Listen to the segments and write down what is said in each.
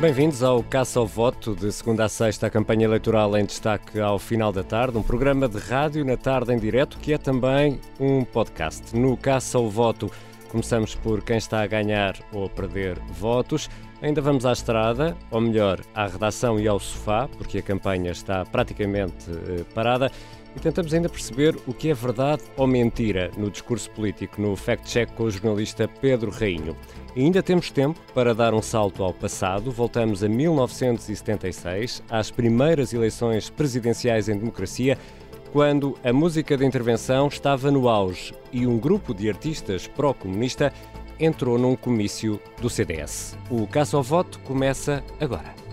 Bem-vindos ao Caça ao Voto, de segunda a sexta, a campanha eleitoral em destaque ao final da tarde, um programa de rádio na tarde em direto, que é também um podcast. No Caça ao Voto, começamos por quem está a ganhar ou a perder votos. Ainda vamos à estrada, ou melhor, à redação e ao sofá, porque a campanha está praticamente eh, parada e tentamos ainda perceber o que é verdade ou mentira no discurso político no Fact Check com o jornalista Pedro Rainho. E ainda temos tempo para dar um salto ao passado. Voltamos a 1976, às primeiras eleições presidenciais em democracia, quando a música de intervenção estava no auge e um grupo de artistas pró-comunista entrou num comício do CDS. O caso ao voto começa agora.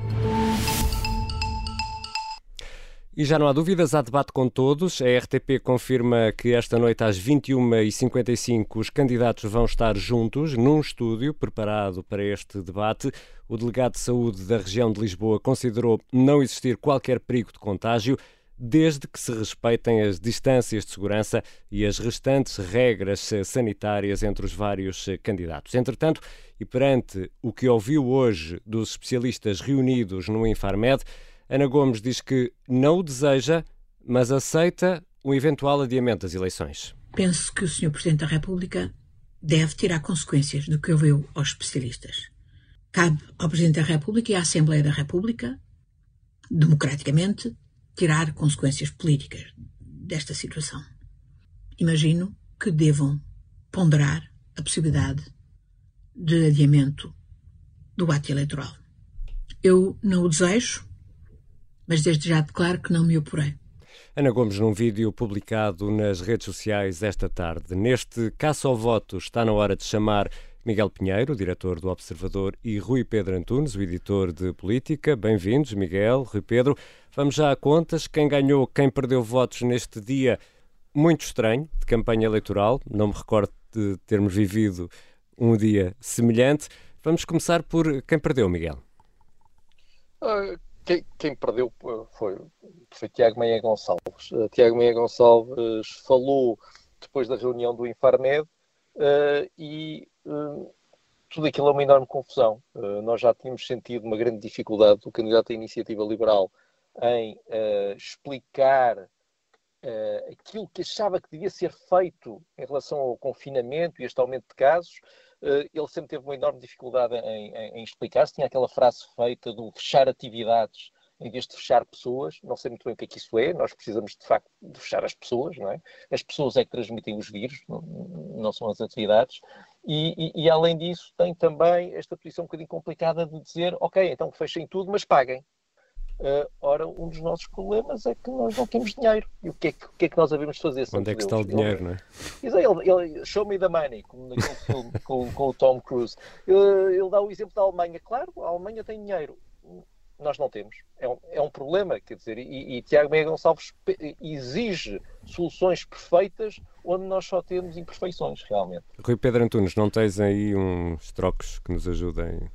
E já não há dúvidas, há debate com todos. A RTP confirma que esta noite às 21h55 os candidatos vão estar juntos num estúdio preparado para este debate. O delegado de saúde da região de Lisboa considerou não existir qualquer perigo de contágio desde que se respeitem as distâncias de segurança e as restantes regras sanitárias entre os vários candidatos. Entretanto, e perante o que ouviu hoje dos especialistas reunidos no Infarmed, Ana Gomes diz que não o deseja, mas aceita o eventual adiamento das eleições. Penso que o Sr. Presidente da República deve tirar consequências do que ouviu aos especialistas. Cabe ao Presidente da República e à Assembleia da República, democraticamente, tirar consequências políticas desta situação. Imagino que devam ponderar a possibilidade de adiamento do ato eleitoral. Eu não o desejo, mas desde já declaro que não me oporei. Ana Gomes, num vídeo publicado nas redes sociais esta tarde. Neste caça ao voto está na hora de chamar Miguel Pinheiro, diretor do Observador, e Rui Pedro Antunes, o editor de política. Bem-vindos, Miguel, Rui Pedro. Vamos já a contas. Quem ganhou, quem perdeu votos neste dia muito estranho de campanha eleitoral. Não me recordo de termos vivido um dia semelhante. Vamos começar por quem perdeu, Miguel. Quem, quem, perdeu foi, foi Tiago Meia Gonçalves. Uh, Tiago Meia Gonçalves falou depois da reunião do Infarmed uh, e uh, tudo aquilo é uma enorme confusão. nós já tínhamos sentido uma grande dificuldade do candidato à iniciativa liberal em explicar aquilo que achava que devia ser feito em relação ao confinamento e este aumento de casos eh, ele sempre teve uma enorme dificuldade em, em, em explicar-se. Tinha aquela frase feita do fechar atividades em vez de fechar pessoas. Não sei muito bem o que é que isso é. Nós precisamos, de facto, de fechar as pessoas, não é? As pessoas é que transmitem os vírus, não, não são as atividades. E, e, e, além disso, tem também esta posição um bocadinho complicada de dizer, ok, então fechem tudo, mas paguem. Uh, ora, um dos nossos problemas é que nós não temos dinheiro. E o que é que, que, é que nós devemos fazer? Onde é que está o dinheiro, não é? Ele, ele, show me the money, como naquele filme com, com, o Tom Cruise. Ele, ele, dá o exemplo da Alemanha. Claro, a Alemanha tem dinheiro. Nós não temos. É um, é um problema, quer dizer, e, e Tiago Meia Gonçalves exige soluções perfeitas onde nós só temos imperfeições, realmente. Rui Pedro Antunes, não tens aí uns trocos que nos ajudem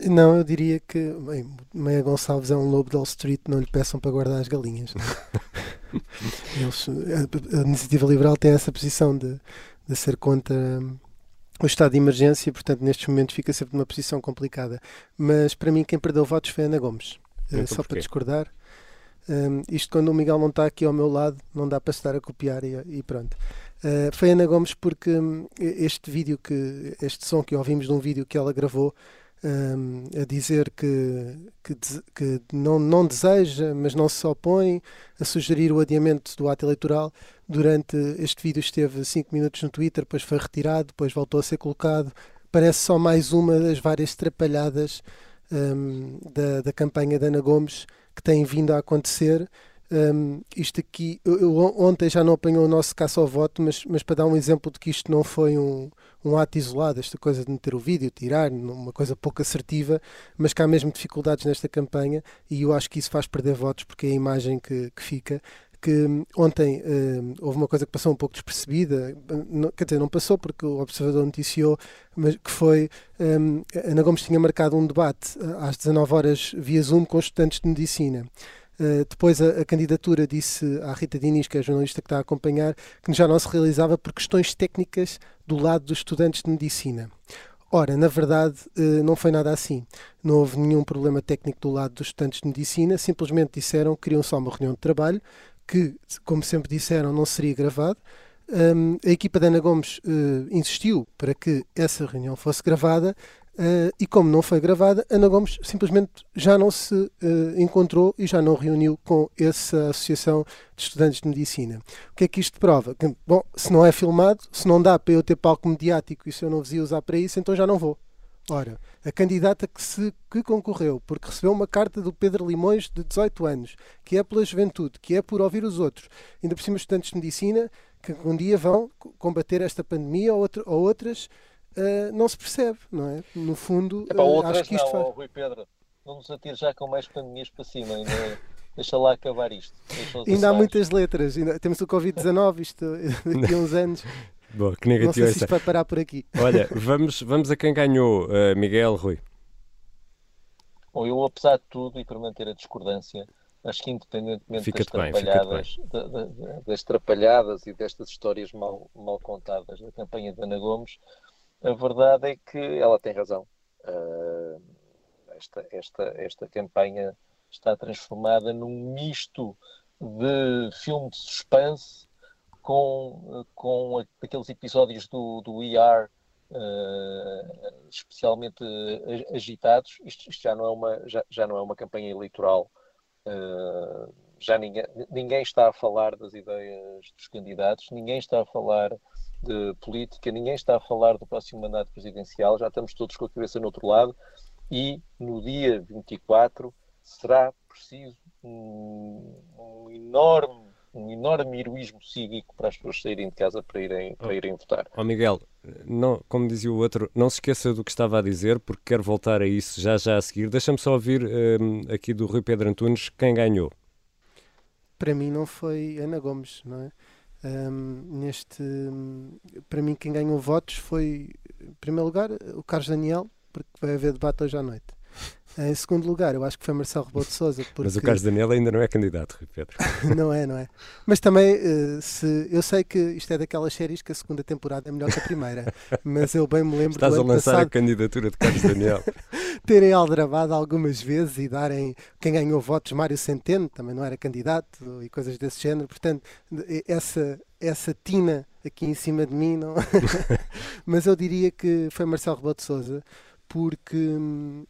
não, eu diria que bem, Meia Gonçalves é um lobo de Wall Street, não lhe peçam para guardar as galinhas. Eles, a, a, iniciativa liberal tem essa posição de, de ser contra hum, o estado de emergência, portanto, nestes momentos fica sempre numa posição complicada. Mas para mim, quem perdeu votos foi Ana Gomes. Então, Só porquê? para discordar. Um, isto quando o Miguel não está aqui ao meu lado, não dá para estar a copiar e, e pronto. Uh, foi Ana Gomes porque um, este vídeo que este som que ouvimos de um vídeo que ela gravou um, a dizer que, que, que, não, não deseja, mas não se opõe a sugerir o adiamento do ato eleitoral. Durante este vídeo esteve 5 minutos no Twitter, depois foi retirado, depois voltou a ser colocado. Parece só mais uma das várias trapalhadas um, da, da campanha da Ana Gomes que têm vindo a acontecer. Um, isto aqui, eu, eu, ontem já não apanhou o nosso caça ao voto, mas, mas para dar um exemplo de que isto não foi um, um ato isolado, esta coisa de meter o vídeo, tirar, uma coisa pouco assertiva, mas que há mesmo dificuldades nesta campanha e eu acho que isso faz perder votos porque é a imagem que, que fica que hum, ontem uh, houve uma coisa que passou um pouco despercebida, não, quer dizer, não passou porque o Observador noticiou, mas que foi um, Ana Gomes tinha marcado um debate às 19 horas via Zoom com estudantes de medicina. Uh, depois a, a, candidatura disse à Rita Diniz, que é a jornalista que está a acompanhar, que já não se realizava por questões técnicas do lado dos estudantes de medicina. Ora, na verdade, uh, não foi nada assim. Não houve nenhum problema técnico do lado dos estudantes de medicina, simplesmente disseram que queriam só uma reunião de trabalho, que, como sempre disseram, não seria gravado. A equipa da Ana Gomes uh, insistiu para que essa reunião fosse gravada Uh, e como não foi gravada, Ana Gomes simplesmente já não se uh, encontrou e já não reuniu com essa Associação de Estudantes de Medicina. O que é que isto prova? Que, bom, se não é filmado, se não dá para eu ter palco mediático e se eu não vos ia usar para isso, então já não vou. Ora, a candidata que, se, que concorreu, porque recebeu uma carta do Pedro Limões de 18 anos, que é pela juventude, que é por ouvir os outros, ainda por cima estudantes de medicina, que um dia vão combater esta pandemia ou, outra, ou outras uh, não se percebe, não é? No fundo, Epá, uh, acho que isto não, faz... Rui Pedro, não nos atire já com mais pandemias para cima, ainda, deixa lá acabar isto. Ainda há muitas letras, ainda, temos o Covid-19, isto daqui a uns anos. Bom, que negativo não sei se isto vai parar por aqui. Olha, vamos, vamos a quem ganhou, uh, Miguel, Rui. Bom, eu, apesar de tudo, e para manter a discordância, acho que independentemente das trapalhadas, das trapalhadas e destas histórias mal, mal contadas da campanha de Ana Gomes, a verdade é que ela tem razão. Uh, esta, esta, esta campanha está transformada num misto de filme de suspense com, com aqueles episódios do, do ER uh, especialmente agitados. Isto, isto, já, não é uma, já, já não é uma campanha eleitoral. Uh, já ninguém, ninguém está a falar das ideias dos candidatos, ninguém está a falar de política, ninguém está a falar do próximo mandato presidencial, já estamos todos com a cabeça no outro lado e no dia 24 será preciso um, um enorme um enorme heroísmo cívico para as pessoas saírem de casa para irem, para irem votar. Ó oh Miguel, não, como dizia o outro, não se esqueça do que estava a dizer, porque quero voltar a isso já já a seguir. Deixa-me só ouvir um, aqui do Rui Pedro Antunes quem ganhou. Para mim não foi Ana Gomes, não é? Um, neste, para mim, quem ganhou votos foi, em primeiro lugar, o Carlos Daniel, porque vai haver debate hoje à noite. Em segundo lugar, eu acho que foi Marcelo Rebelo de Sousa. Porque... Mas o Carlos Daniel ainda não é candidato, Pedro. não é, não é. Mas também, eh, se, eu sei que isto é daquelas séries que a segunda temporada é melhor que a primeira, mas eu bem me lembro Estás a lançar passado, a candidatura de Carlos Daniel. terem aldrabado algumas vezes e darem quem ganhou votos, Mário Centeno, também não era candidato e coisas desse género. Portanto, essa, essa tina aqui em cima de mim, não. mas eu diria que foi Marcelo Rebelo de Sousa, porque hum,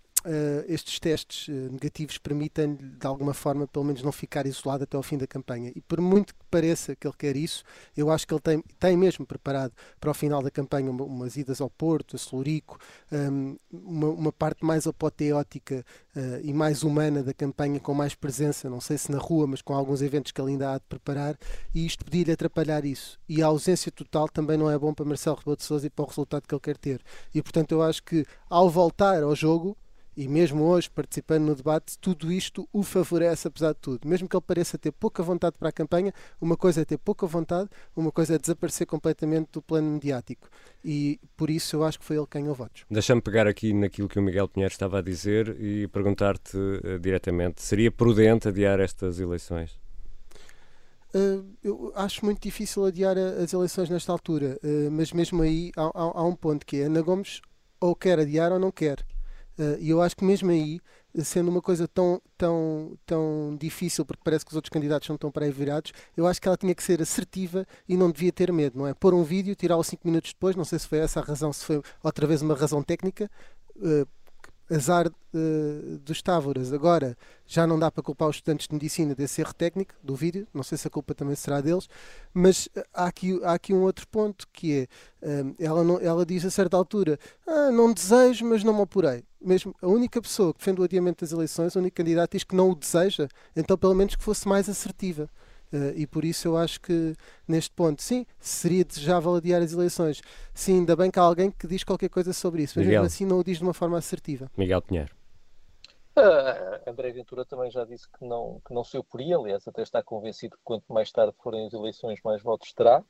estes testes uh, negativos permitem-lhe, de alguma forma, pelo menos não ficar isolado até ao fim da campanha. E por muito que pareça que ele quer isso, eu acho que ele tem, tem mesmo preparado para o final da campanha uma, umas idas ao Porto, a Celurico, um, uma, uma, parte mais apoteótica uh, e mais humana da campanha, com mais presença, não sei se na rua, mas com alguns eventos que ele ainda há de preparar, e isto podia-lhe atrapalhar isso. E a ausência total também não é bom para Marcelo Rebelo de Sousa e para o resultado que ele quer ter. E portanto eu acho que ao voltar ao jogo, e mesmo hoje participando no debate, tudo isto o favorece apesar de tudo. Mesmo que ele pareça ter pouca vontade para a campanha, uma coisa é ter pouca vontade, uma coisa é desaparecer completamente do plano mediático. E por isso eu acho que foi ele quem ganhou votos. Deixa-me pegar aqui naquilo que o Miguel Pinheiro estava a dizer e perguntar-te uh, diretamente: seria prudente adiar estas eleições? Uh, eu acho muito difícil adiar as eleições nesta altura, uh, mas mesmo aí há, há, há um ponto que é Ana Gomes ou quer adiar ou não quer. Uh, e eu acho que mesmo aí, sendo uma coisa tão, tão, tão difícil, porque parece que os outros candidatos não estão para aí virados, eu acho que ela tinha que ser assertiva e não devia ter medo, não é? Pôr um vídeo, tirá-lo 5 minutos depois, não sei se foi essa a razão, se foi outra vez uma razão técnica, uh, azar uh, dos Távoras. Agora já não dá para culpar os estudantes de medicina desse erro técnico do vídeo, não sei se a culpa também será deles, mas eh, há aqui, há aqui um outro ponto que é, eh, ela, não, ela diz a certa altura, ah, não desejo, mas não me apurei. Mesmo a única pessoa que defende o adiamento das eleições, o único candidato diz que não o deseja, então pelo menos que fosse mais assertiva. Uh, e por isso eu acho que neste ponto, sim, seria desejável adiar as eleições. Sim, ainda bem que há alguém que diz qualquer coisa sobre isso, mas Miguel. mesmo assim não o diz de uma forma assertiva. Miguel Pinheiro. Uh, André Ventura também já disse que não, que não se oporia, aliás, até está convencido que quanto mais tarde forem as eleições, mais votos terá.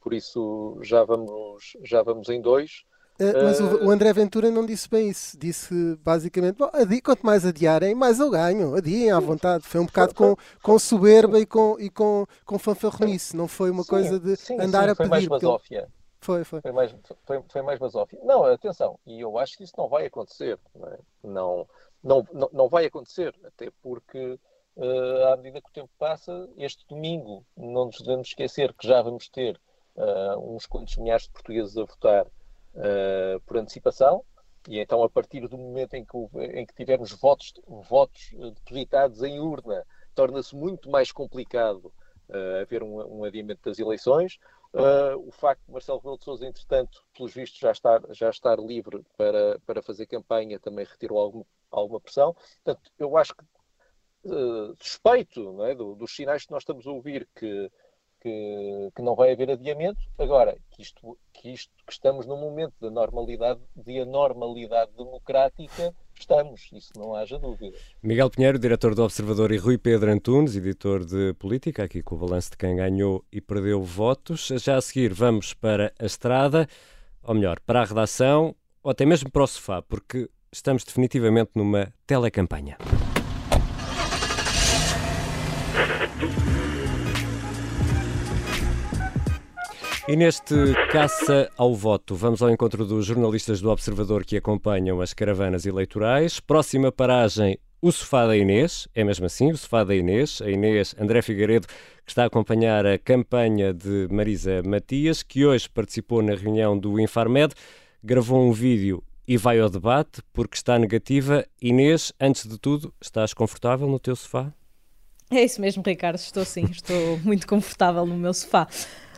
Por isso já vamos, já vamos em dois. Uh, mas o, o, André Ventura não disse bem isso. Disse basicamente: adi, quanto mais adiarem, mais eu ganho. Adiem à vontade. Foi um bocado com, com soberba e com, e com, com fanfarronice. Não foi uma sim, coisa de sim, andar sim, a pedir. Mais basófia. Foi, foi. Foi mais, foi, foi mais basófia. Não, atenção, e eu acho que isso não vai acontecer. Não, é? não, não, não, não, vai acontecer, até porque uh, à medida que o tempo passa, este domingo não nos devemos esquecer que já vamos ter uh, uns quantos milhares de portugueses a votar uh, por antecipação, e então a partir do momento em que, em que tivermos votos, votos depositados em urna, torna-se muito mais complicado haver um, um adiamento das eleições. Uh, o facto de Marcelo Rebelo de Sousa, entretanto, pelos vistos, já estar, já estar livre para, para fazer campanha também retirou alguma, alguma pressão. Portanto, eu acho que uh, suspeito é, do, dos sinais que nós estamos a ouvir que, que, que, não vai haver adiamento. Agora, que isto, que isto que estamos num momento de normalidade, de anormalidade democrática, estamos, isso não haja dúvida. Miguel Pinheiro, diretor do Observador, e Rui Pedro Antunes, editor de Política, aqui com o balanço de quem ganhou e perdeu votos. Já a seguir vamos para a estrada, ou melhor, para a redação, ou até mesmo para o sofá, porque estamos definitivamente numa telecampanha. E neste caça ao voto, vamos ao encontro dos jornalistas do Observador que acompanham as caravanas eleitorais. Próxima paragem, o sofá da Inês, é mesmo assim, o sofá da Inês, a Inês André Figueiredo, que está a acompanhar a campanha de Marisa Matias, que hoje participou na reunião do Infarmed, gravou um vídeo e vai ao debate porque está negativa. Inês, antes de tudo, estás confortável no teu sofá? É isso mesmo, Ricardo, estou sim, estou muito confortável no meu sofá.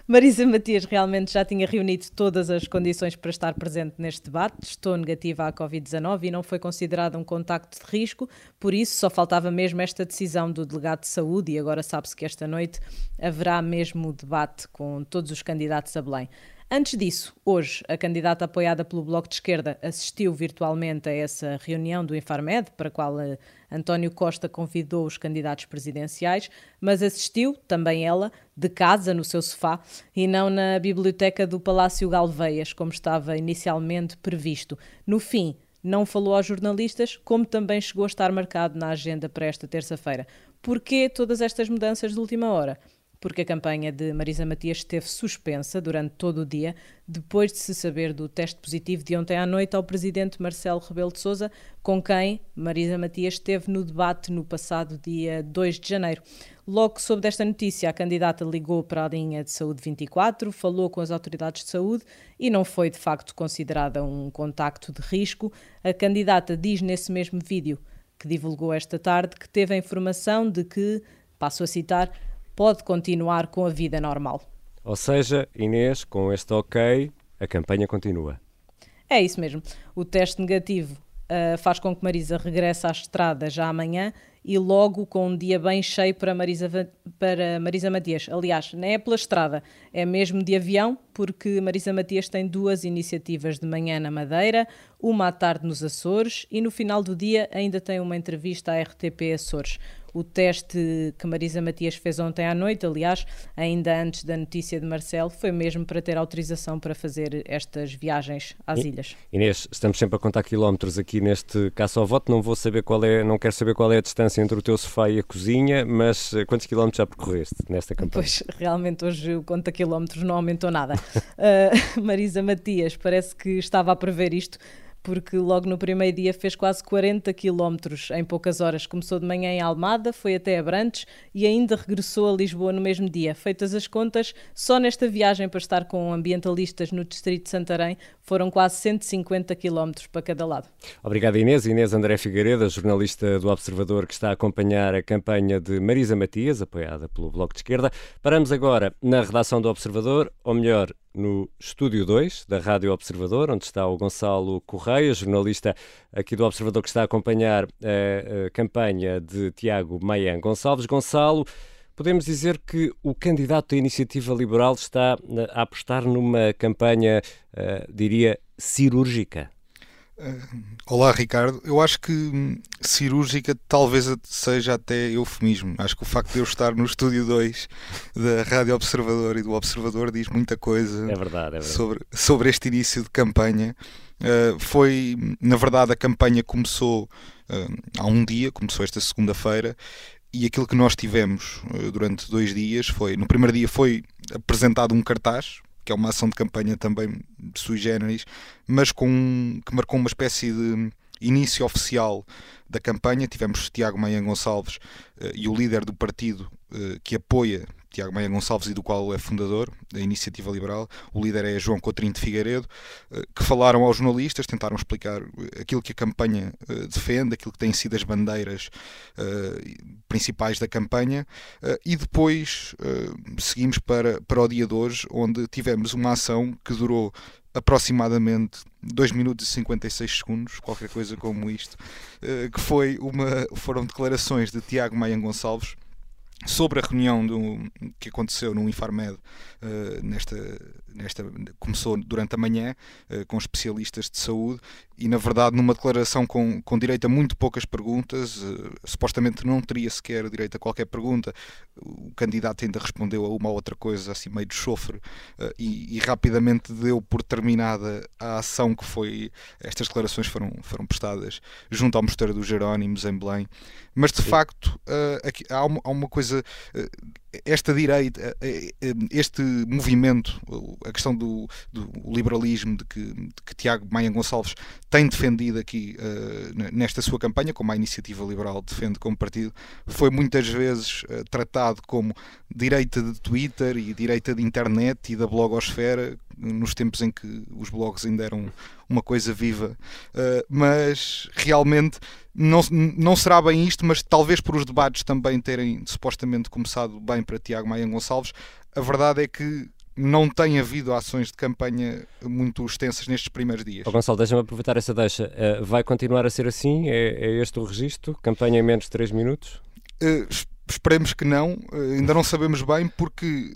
Marisa Matias realmente já tinha reunido todas as condições para estar presente neste debate. Estou negativa à Covid-19 e não foi considerada um contacto de risco, por isso só faltava mesmo esta decisão do delegado de saúde e agora sabe-se que esta noite haverá mesmo debate com todos os candidatos a Belém. Antes disso, hoje, a candidata apoiada pelo Bloco de Esquerda assistiu virtualmente a essa reunião do Infarmed, para a qual eh, António Costa convidou os candidatos presidenciais, mas assistiu, também ela, de casa, no seu sofá, e não na biblioteca do Palácio Galveias, como estava inicialmente previsto. No fim, não falou aos jornalistas, como também chegou a estar marcado na agenda para esta terça-feira. Porquê todas estas mudanças de última hora? Porque a campanha de Marisa Matias esteve suspensa durante todo o dia, depois de se saber do teste positivo de ontem à noite ao presidente Marcelo Rebelo de Sousa, com quem Marisa Matias esteve no debate no passado dia 2 de janeiro. Logo soube desta notícia, a candidata ligou para a linha de saúde 24, falou com as autoridades de saúde e não foi de facto considerada um contacto de risco. A candidata diz nesse mesmo vídeo que divulgou esta tarde que teve a informação de que, passo a citar, pode continuar com a vida normal. Ou seja, Inês, com este ok, a campanha continua. É isso mesmo. O teste negativo uh, faz com que Marisa regresse à estrada já amanhã e logo com um dia bem cheio para Marisa, para Marisa Matias. Aliás, não é pela estrada, é mesmo de avião, porque Marisa Matias tem duas iniciativas de manhã na Madeira, uma à tarde nos Açores e no final do dia ainda tem uma entrevista à RTP Açores. O teste que Marisa Matias fez ontem à noite, aliás, ainda antes da notícia de Marcelo, foi mesmo para ter autorização para fazer estas viagens às I, ilhas. Inês, estamos sempre a contar quilómetros aqui neste caso ao voto. Não vou saber qual é, não quero saber qual é a distância entre o teu sofá e a cozinha, mas eh, quantos quilómetros já percorreste nesta campanha? Pois, realmente hoje o conta quilómetros não aumentou nada. uh, Marisa Matias parece que estava a prever isto porque logo no primeiro dia fez quase 40 quilómetros em poucas horas. Começou de manhã em Almada, foi até Abrantes e ainda regressou a Lisboa no mesmo dia. Feitas as contas, só nesta viagem para estar com ambientalistas no distrito de Santarém foram quase 150 quilómetros para cada lado. Obrigado Inês. Inês André Figueiredo, jornalista do Observador que está a acompanhar a campanha de Marisa Matias, apoiada pelo Bloco de Esquerda. Paramos agora na redação do Observador, ou melhor, no Estúdio 2 da Rádio Observador, onde está o Gonçalo Correia, jornalista aqui do Observador que está a acompanhar a, a campanha de Tiago Maian Gonçalves. Gonçalo, podemos dizer que o candidato da Iniciativa Liberal está a apostar numa campanha, uh, diria, cirúrgica. Uh, olá, Ricardo. Eu acho que hum, cirúrgica talvez seja até eufemismo. Acho que o facto de eu estar no estúdio 2 da Rádio Observador e do Observador diz muita coisa é verdade, é verdade. Sobre, sobre este início de campanha. Uh, foi, na verdade, a campanha começou uh, há um dia, começou esta segunda-feira, e aquilo que nós tivemos durante dois dias foi: no primeiro dia foi apresentado um cartaz que é uma ação de campanha também sui generis, mas com, que marcou uma espécie de início oficial da campanha. Tivemos Tiago Maia Gonçalves uh, e o líder do partido uh, que apoia Tiago Maia Gonçalves e do qual é fundador da Iniciativa Liberal. O líder é João Coutrinho de Figueiredo, uh, que falaram aos jornalistas, tentaram explicar aquilo que a campanha defende, aquilo que têm sido as bandeiras principais da campanha, e depois seguimos para, para o dia de hoje, onde tivemos uma ação que durou aproximadamente 2 minutos e 56 segundos, qualquer coisa como isto, eh, que foi uma, foram declarações de Tiago Maia Gonçalves sobre a reunião do, que aconteceu no Infarmed uh, nesta, nesta, começou durante a manhã uh, com especialistas de saúde e na verdade numa declaração com, com direito a muito poucas perguntas uh, supostamente não teria sequer direito a qualquer pergunta o candidato ainda respondeu a uma ou outra coisa assim meio de chofre e, e, rapidamente deu por terminada a ação que foi estas declarações foram, foram prestadas junto ao Mosteiro dos Jerónimos em Belém mas de Sim. facto aqui, há, uma, há uma coisa esta direita, eh, eh, este movimento, a questão do, do liberalismo de que, de que, Tiago Maia Gonçalves tem defendido aqui uh, nesta sua campanha, como a Iniciativa Liberal defende como partido, foi muitas vezes uh, tratado como direita de Twitter e direita de internet e da blogosfera, nos tempos em que os blogs ainda eram uma coisa viva, uh, mas realmente não, não será bem isto, mas talvez por os debates também terem supostamente começado bem para Tiago Maia Gonçalves, a verdade é que não tem havido ações de campanha muito extensas nestes primeiros dias. Oh, Gonçalo, deixa-me aproveitar essa deixa. Uh, vai continuar a ser assim? É, é, este o registro? Campanha em menos de 3 minutos? Uh, Esperemos que não, eh, ainda não sabemos bem, porque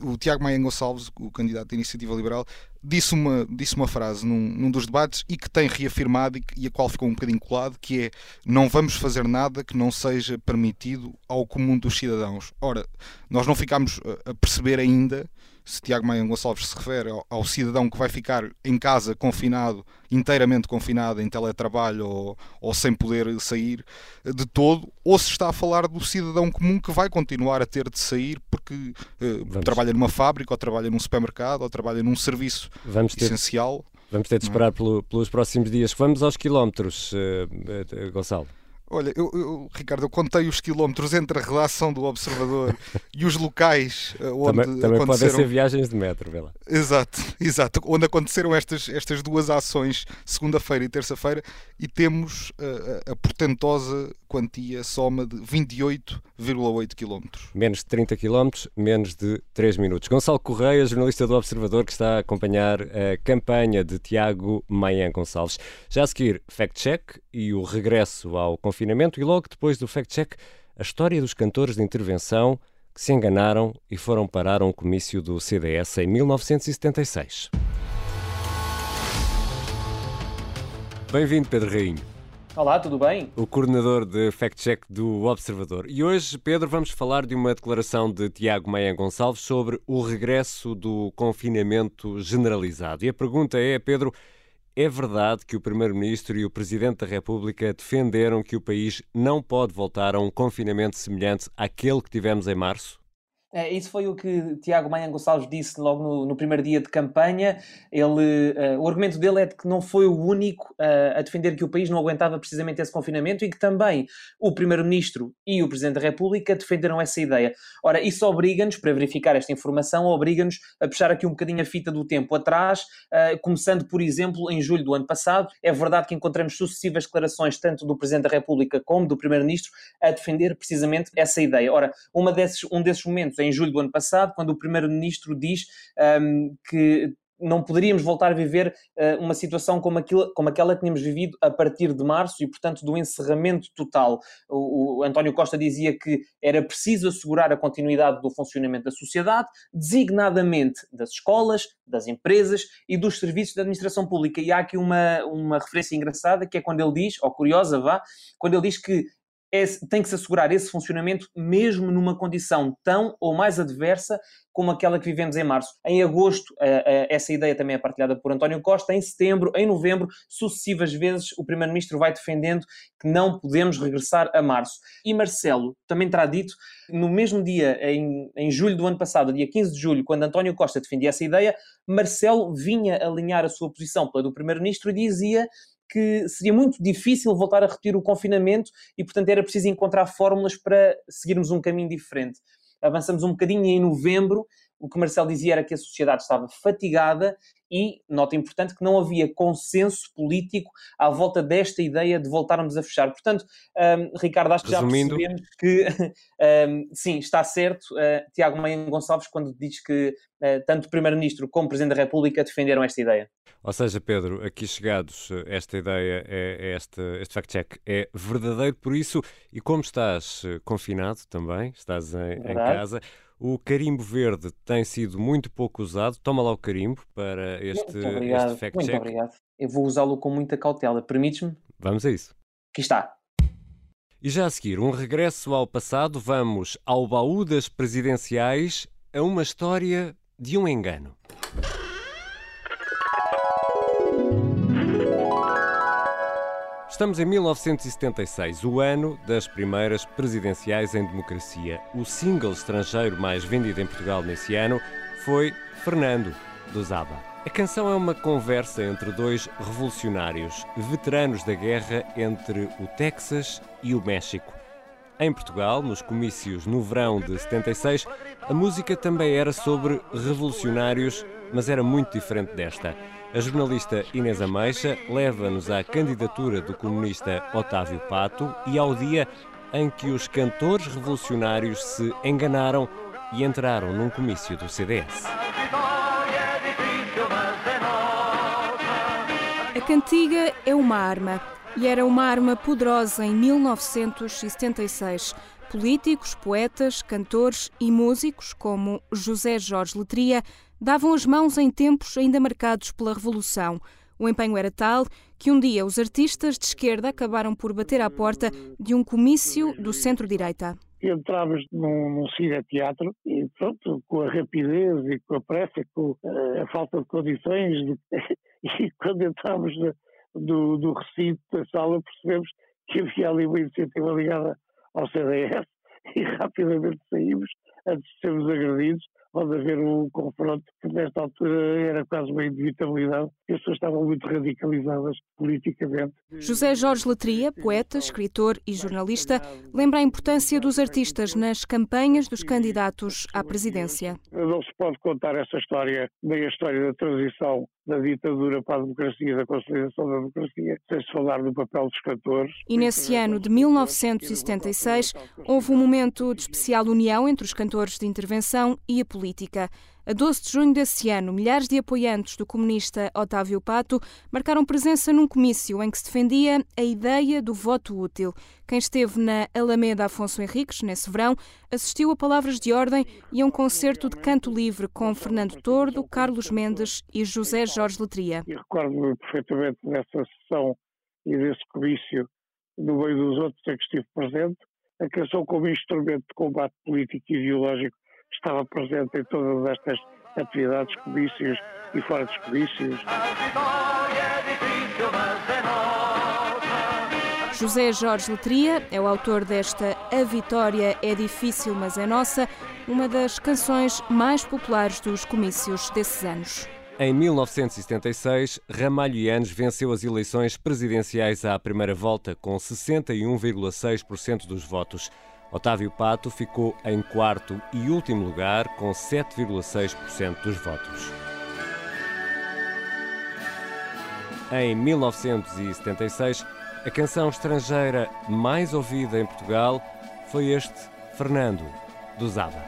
o Tiago Maia Gonçalves, o candidato da Iniciativa Liberal, disse uma, disse uma frase num, num dos debates e que tem reafirmado e, e, a qual ficou um bocadinho colado, que é não vamos fazer nada que não seja permitido ao comum dos cidadãos. Ora, nós não ficamos a perceber ainda se Tiago Maia Gonçalves se refere ao, ao, cidadão que vai ficar em casa confinado, inteiramente confinado em teletrabalho ou, ou, sem poder sair de todo, ou se está a falar do cidadão comum que vai continuar a ter de sair porque uh, trabalha numa fábrica, ou trabalha num supermercado, ou trabalha num serviço Vamos ter... essencial. Vamos ter de esperar pelo, pelos próximos dias. Vamos aos quilómetros, uh, uh, Gonçalo. Olha, eu, eu, Ricardo, eu contei os quilómetros entre a redação do Observador e os locais uh, onde também, também aconteceram... podem ser viagens de metro, vê lá. Exato, exato. Onde aconteceram estas, estas duas ações, segunda-feira e terça-feira, e temos uh, a portentosa quantia soma de 28,8 quilómetros. Menos de 30 quilómetros, menos de 3 minutos. Gonçalo Correia, jornalista do Observador, que está a acompanhar a campanha de Tiago Maia Gonçalves. Já a seguir, fact-check e o regresso ao confinamento e logo depois do fact-check, a história dos cantores de intervenção que se enganaram e foram parar a um comício do CDS em 1976. Bem-vindo, Pedro Rainho. Olá, tudo bem? O coordenador de fact-check do Observador. E hoje, Pedro, vamos falar de uma declaração de Tiago Maia Gonçalves sobre o regresso do confinamento generalizado. E a pergunta é, Pedro, é verdade que o Primeiro-Ministro e o Presidente da República defenderam que o país não pode voltar a um confinamento semelhante àquele que tivemos em março? É, isso foi o que Tiago Maia Gonçalves disse logo no, no primeiro dia de campanha. Ele, uh, o argumento dele é de que não foi o único uh, a defender que o país não aguentava precisamente esse confinamento e que também o Primeiro-Ministro e o Presidente da República defenderam essa ideia. Ora, isso obriga-nos, para verificar esta informação, obriga-nos a puxar aqui um bocadinho a fita do tempo atrás, uh, começando, por exemplo, em julho do ano passado. É verdade que encontramos sucessivas declarações, tanto do Presidente da República como do Primeiro-Ministro, a defender precisamente essa ideia. Ora, uma desses, um desses momentos em julho do ano passado, quando o Primeiro-Ministro diz um, que não poderíamos voltar a viver uh, uma situação como, aquilo, como aquela que tínhamos vivido a partir de março e, portanto, do encerramento total. O, o, António Costa dizia que era preciso assegurar a continuidade do funcionamento da sociedade, designadamente das escolas, das empresas e dos serviços da administração pública. E há aqui uma, uma referência engraçada que é quando ele diz, ou curiosa vá, quando ele diz que é, tem que se assegurar esse funcionamento mesmo numa condição tão ou mais adversa como aquela que vivemos em março. Em agosto, essa ideia também é partilhada por António Costa. Em setembro, em novembro, sucessivas vezes o Primeiro-Ministro vai defendendo que não podemos regressar a março. E Marcelo também terá dito, no mesmo dia, em, em julho do ano passado, dia 15 de julho, quando António Costa defendia essa ideia, Marcelo vinha alinhar a sua posição pela do Primeiro-Ministro e dizia que seria muito difícil voltar a repetir o confinamento e, portanto, era preciso encontrar fórmulas para seguirmos um caminho diferente. Avançamos um bocadinho e em novembro o que Marcelo dizia era que a sociedade estava fatigada e, nota importante, que não havia consenso político à volta desta ideia de voltarmos a fechar. Portanto, um, Ricardo, acho que Resumindo. já percebemos que, um, sim, está certo, uh, Tiago Maia Gonçalves, quando diz que uh, tanto o Primeiro-Ministro como o Presidente da República defenderam esta ideia. Ou seja, Pedro, aqui chegados, esta ideia, é, é este, este fact-check é verdadeiro por isso, e como estás eh, confinado também, estás em, em casa, o carimbo verde tem sido muito pouco usado. Toma lá o carimbo para este, este fact-check. Muito obrigado. Eu vou usá-lo com muita cautela. Permites-me? Vamos a isso. Aqui está. E já a seguir, um regresso ao passado, vamos ao baú das presidenciais, a uma história de um engano. Estamos em 1976, o ano das primeiras presidenciais em democracia. O single estrangeiro mais vendido em Portugal nesse ano foi Fernando, do Zaba. A canção é uma conversa entre dois revolucionários, veteranos da guerra entre o Texas e o México. Em Portugal, nos comícios no verão de 76, a música também era sobre revolucionários, mas era muito diferente desta. A jornalista Inês Ameixa leva-nos à candidatura do comunista Otávio Pato e ao dia em que os cantores revolucionários se enganaram e entraram num comício do CDS. A cantiga é uma arma e era uma arma poderosa em 1976. Políticos, poetas, cantores e músicos como José Jorge Letria davam as mãos em tempos ainda marcados pela Revolução. O empenho era tal que um dia os artistas de esquerda acabaram por bater à porta de um comício do centro-direita. Entrávamos num, num cine-teatro e pronto, com a rapidez e com a pressa, com a, a falta de condições, de, e quando entrávamos do, do recinto da sala percebemos que havia ali uma iniciativa ligada ao CDS e rapidamente saímos antes de sermos agredidos pode haver um confronto que nesta altura era quase uma inevitabilidade, as pessoas estavam muito radicalizadas politicamente. José Jorge Letria, poeta, escritor e jornalista, lembra a importância dos artistas nas campanhas dos candidatos à presidência. Não se pode contar essa história, nem a história da transição da ditadura para a democracia, da consolidação da democracia, sem se falar do papel dos cantores. E nesse ano de 1976 houve um momento de especial união entre os cantores de intervenção e a política. A 12 de junho desse ano, milhares de apoiantes do comunista Otávio Pato marcaram presença num comício em que se defendia a ideia do voto útil. Quem esteve na Alameda Afonso Henriques, nesse verão, assistiu a palavras de ordem e a um concerto de canto livre com Fernando Tordo, Carlos Mendes e José Jorge Letria. E recordo-me perfeitamente dessa sessão e desse comício, no meio dos outros em que estive presente, a canção como instrumento de combate político e ideológico estava presente em todas estas atividades, comícios e fora dos comícios. José Jorge Letria é o autor desta A Vitória é Difícil, mas é Nossa, uma das canções mais populares dos comícios desses anos. Em 1976, Ramalho Yanes venceu as eleições presidenciais à primeira volta com 61,6% dos votos. Otávio Pato ficou em quarto e último lugar, com 7,6% dos votos. Em 1976, a canção estrangeira mais ouvida em Portugal foi este Fernando, do Zaba.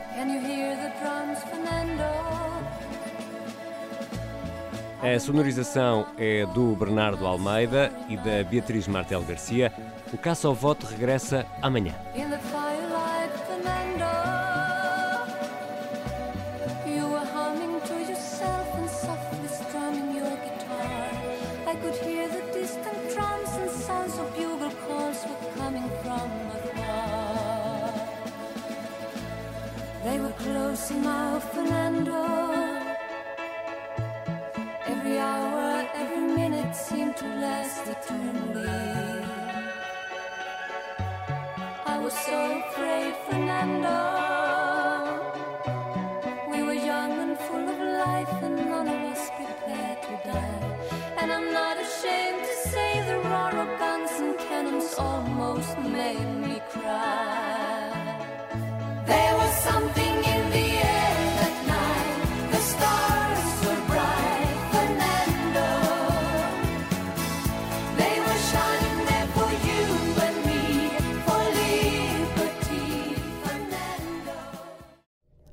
A sonorização é do Bernardo Almeida e da Beatriz Martel Garcia. O Caça ao Voto regressa amanhã. So afraid, Fernando. We were young and full of life, and none of us prepared to die. And I'm not ashamed to say the roar of guns and cannons almost made